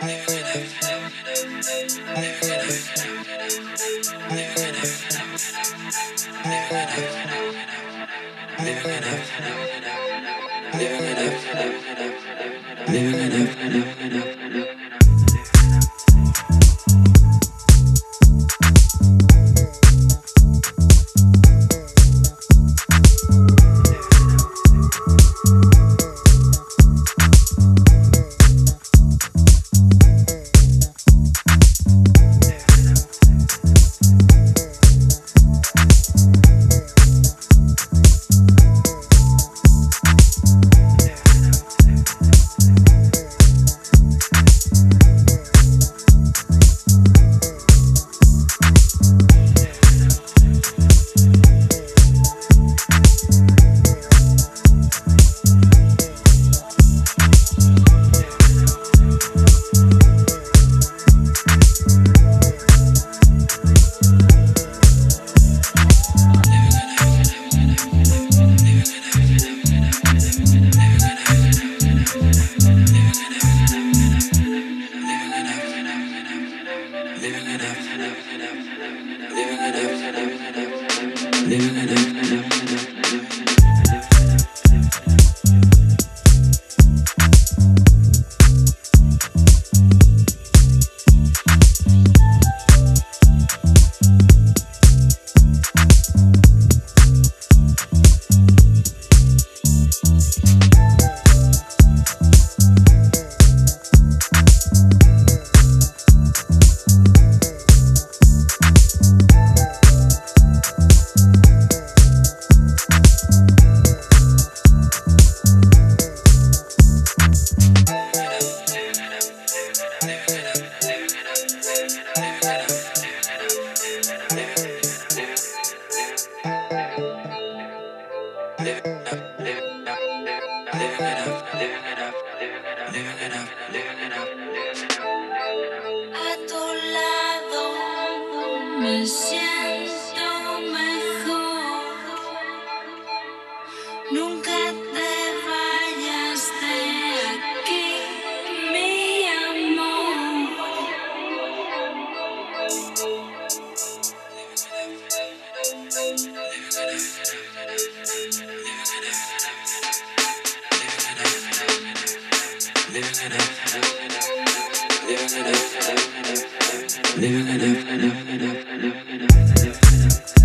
Living it up. Yeah. Living it up, living it Living it up.